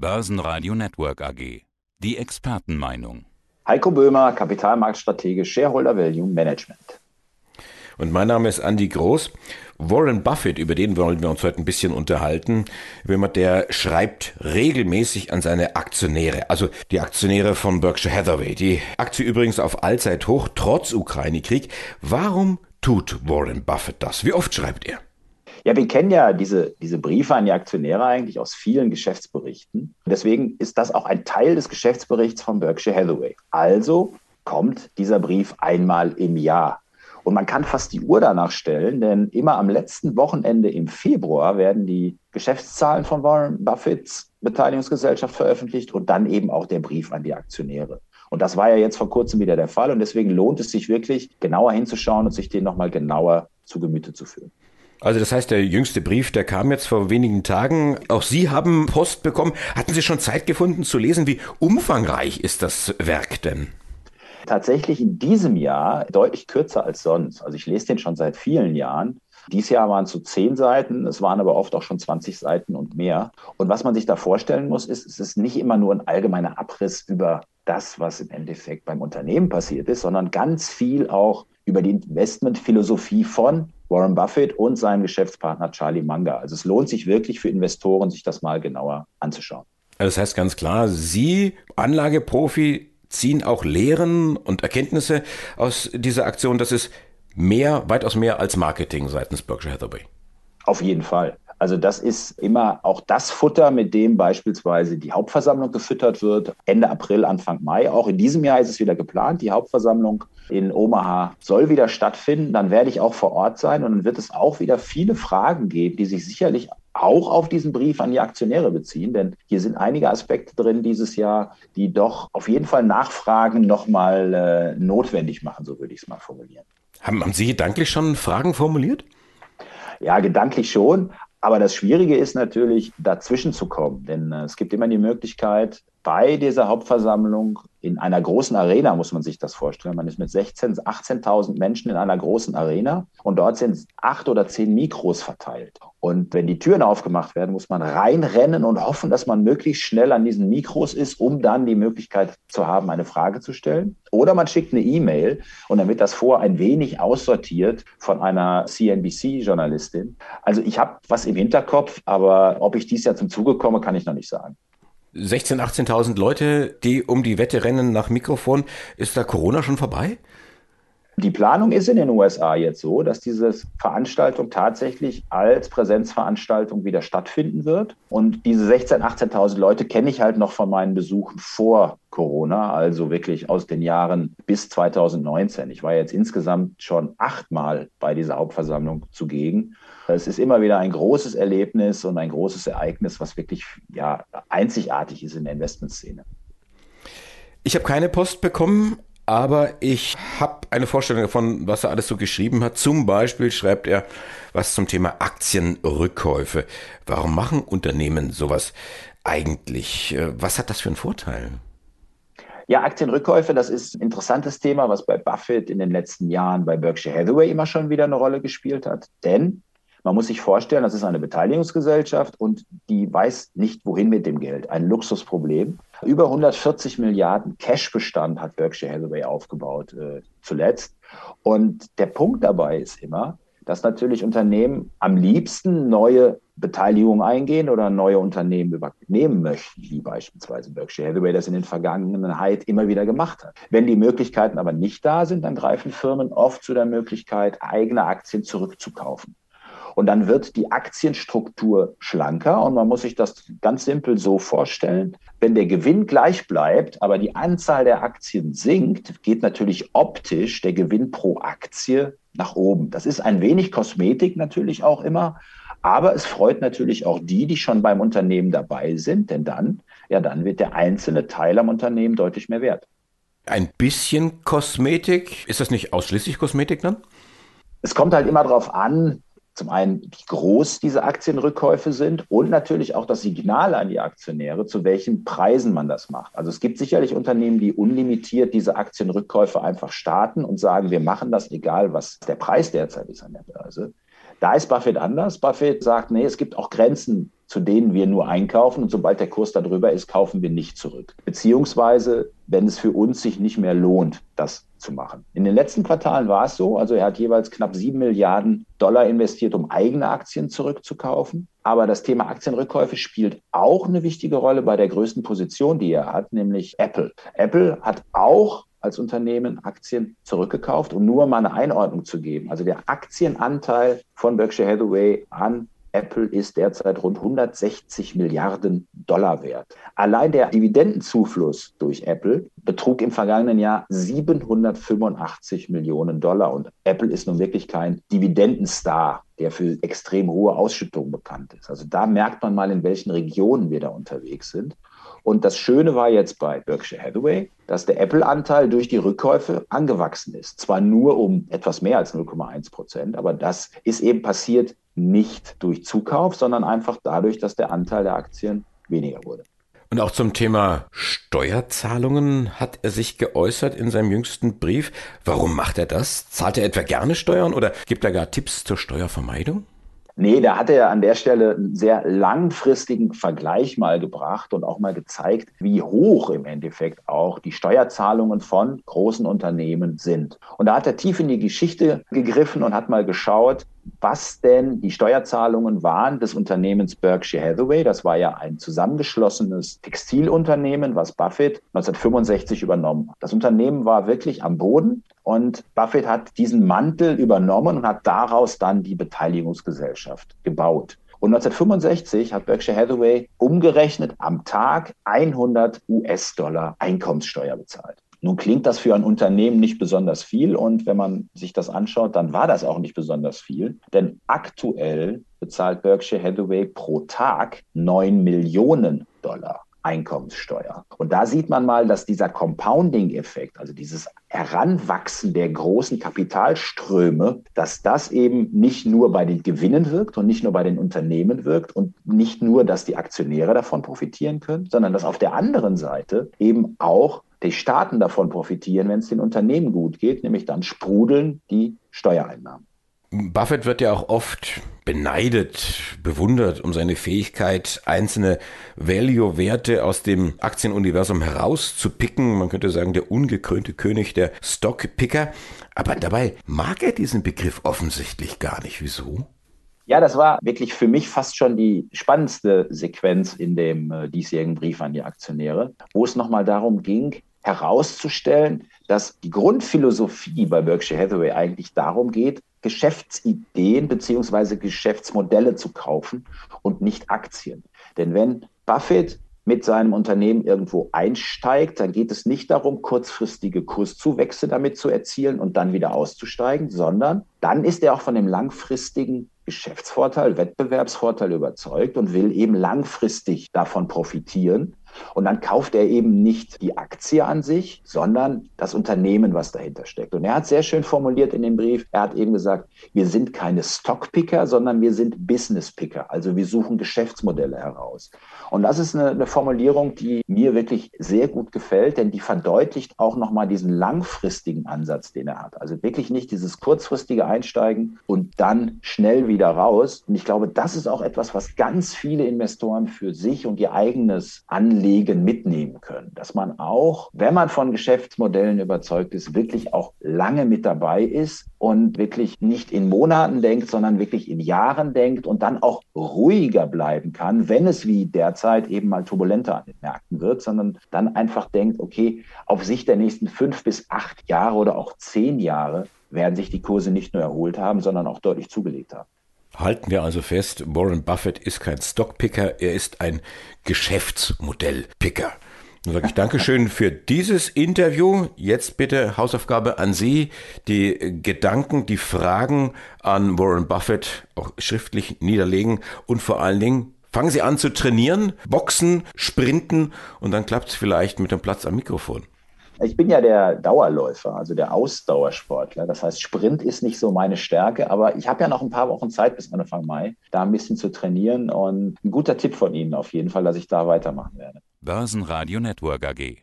Börsenradio Network AG. Die Expertenmeinung. Heiko Böhmer, Kapitalmarktstratege, Shareholder Value Management. Und mein Name ist Andy Groß. Warren Buffett, über den wollen wir uns heute ein bisschen unterhalten. Jemand, der schreibt regelmäßig an seine Aktionäre, also die Aktionäre von Berkshire Hathaway. Die Aktie übrigens auf Allzeithoch, trotz Ukraine-Krieg. Warum tut Warren Buffett das? Wie oft schreibt er? Ja, wir kennen ja diese, diese Briefe an die Aktionäre eigentlich aus vielen Geschäftsberichten. Deswegen ist das auch ein Teil des Geschäftsberichts von Berkshire Hathaway. Also kommt dieser Brief einmal im Jahr. Und man kann fast die Uhr danach stellen, denn immer am letzten Wochenende im Februar werden die Geschäftszahlen von Warren Buffetts Beteiligungsgesellschaft veröffentlicht und dann eben auch der Brief an die Aktionäre. Und das war ja jetzt vor kurzem wieder der Fall und deswegen lohnt es sich wirklich, genauer hinzuschauen und sich den nochmal genauer zu Gemüte zu führen. Also das heißt, der jüngste Brief, der kam jetzt vor wenigen Tagen. Auch Sie haben Post bekommen. Hatten Sie schon Zeit gefunden zu lesen? Wie umfangreich ist das Werk denn? Tatsächlich in diesem Jahr deutlich kürzer als sonst. Also ich lese den schon seit vielen Jahren. Dieses Jahr waren es so zehn Seiten, es waren aber oft auch schon 20 Seiten und mehr. Und was man sich da vorstellen muss, ist, es ist nicht immer nur ein allgemeiner Abriss über das, was im Endeffekt beim Unternehmen passiert ist, sondern ganz viel auch über die Investmentphilosophie von Warren Buffett und seinem Geschäftspartner Charlie Munger. Also es lohnt sich wirklich für Investoren, sich das mal genauer anzuschauen. Also das heißt ganz klar, Sie, Anlageprofi, ziehen auch Lehren und Erkenntnisse aus dieser Aktion. Das ist mehr, weitaus mehr als Marketing seitens Berkshire Hathaway. Auf jeden Fall. Also das ist immer auch das Futter, mit dem beispielsweise die Hauptversammlung gefüttert wird. Ende April, Anfang Mai. Auch in diesem Jahr ist es wieder geplant. Die Hauptversammlung in Omaha soll wieder stattfinden. Dann werde ich auch vor Ort sein und dann wird es auch wieder viele Fragen geben, die sich sicherlich auch auf diesen Brief an die Aktionäre beziehen, denn hier sind einige Aspekte drin dieses Jahr, die doch auf jeden Fall Nachfragen nochmal äh, notwendig machen, so würde ich es mal formulieren. Haben, haben Sie gedanklich schon Fragen formuliert? Ja, gedanklich schon. Aber das Schwierige ist natürlich, dazwischen zu kommen. Denn äh, es gibt immer die Möglichkeit, bei dieser Hauptversammlung in einer großen Arena, muss man sich das vorstellen. Man ist mit 16.000, 18.000 Menschen in einer großen Arena und dort sind acht oder zehn Mikros verteilt. Und wenn die Türen aufgemacht werden, muss man reinrennen und hoffen, dass man möglichst schnell an diesen Mikros ist, um dann die Möglichkeit zu haben, eine Frage zu stellen. Oder man schickt eine E-Mail und dann wird das vor ein wenig aussortiert von einer CNBC-Journalistin. Also ich habe was im Hinterkopf, aber ob ich dies Jahr zum Zuge komme, kann ich noch nicht sagen. 16.000, 18.000 Leute, die um die Wette rennen nach Mikrofon. Ist da Corona schon vorbei? Die Planung ist in den USA jetzt so, dass diese Veranstaltung tatsächlich als Präsenzveranstaltung wieder stattfinden wird. Und diese 16.000, 18.000 Leute kenne ich halt noch von meinen Besuchen vor Corona, also wirklich aus den Jahren bis 2019. Ich war jetzt insgesamt schon achtmal bei dieser Hauptversammlung zugegen. Es ist immer wieder ein großes Erlebnis und ein großes Ereignis, was wirklich ja, einzigartig ist in der Investmentszene. Ich habe keine Post bekommen, aber ich habe eine Vorstellung davon, was er alles so geschrieben hat. Zum Beispiel schreibt er was zum Thema Aktienrückkäufe. Warum machen Unternehmen sowas eigentlich? Was hat das für einen Vorteil? Ja, Aktienrückkäufe, das ist ein interessantes Thema, was bei Buffett in den letzten Jahren bei Berkshire Hathaway immer schon wieder eine Rolle gespielt hat. Denn man muss sich vorstellen, das ist eine Beteiligungsgesellschaft und die weiß nicht, wohin mit dem Geld. Ein Luxusproblem. Über 140 Milliarden Cashbestand hat Berkshire Hathaway aufgebaut äh, zuletzt. Und der Punkt dabei ist immer, dass natürlich Unternehmen am liebsten neue Beteiligungen eingehen oder neue Unternehmen übernehmen möchten, wie beispielsweise Berkshire Hathaway das in den Vergangenheit immer wieder gemacht hat. Wenn die Möglichkeiten aber nicht da sind, dann greifen Firmen oft zu der Möglichkeit, eigene Aktien zurückzukaufen. Und dann wird die Aktienstruktur schlanker und man muss sich das ganz simpel so vorstellen. Wenn der Gewinn gleich bleibt, aber die Anzahl der Aktien sinkt, geht natürlich optisch der Gewinn pro Aktie nach oben. Das ist ein wenig Kosmetik natürlich auch immer, aber es freut natürlich auch die, die schon beim Unternehmen dabei sind, denn dann, ja, dann wird der einzelne Teil am Unternehmen deutlich mehr wert. Ein bisschen Kosmetik, ist das nicht ausschließlich Kosmetik dann? Es kommt halt immer darauf an, zum einen, wie groß diese Aktienrückkäufe sind und natürlich auch das Signal an die Aktionäre, zu welchen Preisen man das macht. Also es gibt sicherlich Unternehmen, die unlimitiert diese Aktienrückkäufe einfach starten und sagen, wir machen das egal, was der Preis derzeit ist an der Börse. Da ist Buffett anders. Buffett sagt, nee, es gibt auch Grenzen, zu denen wir nur einkaufen und sobald der Kurs darüber ist, kaufen wir nicht zurück. Beziehungsweise, wenn es für uns sich nicht mehr lohnt, das zu machen. In den letzten Quartalen war es so, also er hat jeweils knapp sieben Milliarden Dollar investiert, um eigene Aktien zurückzukaufen. Aber das Thema Aktienrückkäufe spielt auch eine wichtige Rolle bei der größten Position, die er hat, nämlich Apple. Apple hat auch als Unternehmen Aktien zurückgekauft, um nur mal eine Einordnung zu geben. Also der Aktienanteil von Berkshire Hathaway an Apple ist derzeit rund 160 Milliarden Dollar wert. Allein der Dividendenzufluss durch Apple betrug im vergangenen Jahr 785 Millionen Dollar. Und Apple ist nun wirklich kein Dividendenstar, der für extrem hohe Ausschüttungen bekannt ist. Also da merkt man mal, in welchen Regionen wir da unterwegs sind. Und das Schöne war jetzt bei Berkshire Hathaway, dass der Apple-Anteil durch die Rückkäufe angewachsen ist. Zwar nur um etwas mehr als 0,1 Prozent, aber das ist eben passiert nicht durch Zukauf, sondern einfach dadurch, dass der Anteil der Aktien weniger wurde. Und auch zum Thema Steuerzahlungen hat er sich geäußert in seinem jüngsten Brief. Warum macht er das? Zahlt er etwa gerne Steuern oder gibt er gar Tipps zur Steuervermeidung? Nee, da hat er an der Stelle einen sehr langfristigen Vergleich mal gebracht und auch mal gezeigt, wie hoch im Endeffekt auch die Steuerzahlungen von großen Unternehmen sind. Und da hat er tief in die Geschichte gegriffen und hat mal geschaut, was denn die Steuerzahlungen waren des Unternehmens Berkshire Hathaway. Das war ja ein zusammengeschlossenes Textilunternehmen, was Buffett 1965 übernommen hat. Das Unternehmen war wirklich am Boden und Buffett hat diesen Mantel übernommen und hat daraus dann die Beteiligungsgesellschaft gebaut. Und 1965 hat Berkshire Hathaway umgerechnet am Tag 100 US-Dollar Einkommenssteuer bezahlt. Nun klingt das für ein Unternehmen nicht besonders viel und wenn man sich das anschaut, dann war das auch nicht besonders viel, denn aktuell bezahlt Berkshire Hathaway pro Tag 9 Millionen Dollar. Einkommenssteuer. Und da sieht man mal, dass dieser Compounding-Effekt, also dieses Heranwachsen der großen Kapitalströme, dass das eben nicht nur bei den Gewinnen wirkt und nicht nur bei den Unternehmen wirkt und nicht nur, dass die Aktionäre davon profitieren können, sondern dass auf der anderen Seite eben auch die Staaten davon profitieren, wenn es den Unternehmen gut geht, nämlich dann sprudeln die Steuereinnahmen. Buffett wird ja auch oft beneidet, bewundert um seine Fähigkeit, einzelne Value-Werte aus dem Aktienuniversum herauszupicken. Man könnte sagen, der ungekrönte König der Stockpicker. Aber dabei mag er diesen Begriff offensichtlich gar nicht. Wieso? Ja, das war wirklich für mich fast schon die spannendste Sequenz in dem äh, diesjährigen Brief an die Aktionäre, wo es nochmal darum ging, herauszustellen, dass die Grundphilosophie bei Berkshire Hathaway eigentlich darum geht, Geschäftsideen beziehungsweise Geschäftsmodelle zu kaufen und nicht Aktien. Denn wenn Buffett mit seinem Unternehmen irgendwo einsteigt, dann geht es nicht darum, kurzfristige Kurszuwächse damit zu erzielen und dann wieder auszusteigen, sondern dann ist er auch von dem langfristigen Geschäftsvorteil, Wettbewerbsvorteil überzeugt und will eben langfristig davon profitieren und dann kauft er eben nicht die Aktie an sich, sondern das Unternehmen, was dahinter steckt. Und er hat sehr schön formuliert in dem Brief, er hat eben gesagt, wir sind keine Stockpicker, sondern wir sind Businesspicker. Also wir suchen Geschäftsmodelle heraus. Und das ist eine, eine Formulierung, die mir wirklich sehr gut gefällt, denn die verdeutlicht auch nochmal diesen langfristigen Ansatz, den er hat. Also wirklich nicht dieses kurzfristige Einsteigen und dann schnell wieder raus. Und ich glaube, das ist auch etwas, was ganz viele Investoren für sich und ihr eigenes Anliegen Anlegen mitnehmen können. Dass man auch, wenn man von Geschäftsmodellen überzeugt ist, wirklich auch lange mit dabei ist und wirklich nicht in Monaten denkt, sondern wirklich in Jahren denkt und dann auch ruhiger bleiben kann, wenn es wie derzeit eben mal turbulenter an den Märkten wird, sondern dann einfach denkt, okay, auf Sicht der nächsten fünf bis acht Jahre oder auch zehn Jahre werden sich die Kurse nicht nur erholt haben, sondern auch deutlich zugelegt haben. Halten wir also fest, Warren Buffett ist kein Stockpicker, er ist ein Geschäftsmodellpicker. Dann sage ich Dankeschön für dieses Interview. Jetzt bitte Hausaufgabe an Sie, die Gedanken, die Fragen an Warren Buffett auch schriftlich niederlegen und vor allen Dingen fangen Sie an zu trainieren, boxen, sprinten und dann klappt es vielleicht mit dem Platz am Mikrofon. Ich bin ja der Dauerläufer, also der Ausdauersportler. Das heißt, Sprint ist nicht so meine Stärke, aber ich habe ja noch ein paar Wochen Zeit bis Anfang Mai, da ein bisschen zu trainieren. Und ein guter Tipp von Ihnen auf jeden Fall, dass ich da weitermachen werde. Börsenradio Network AG.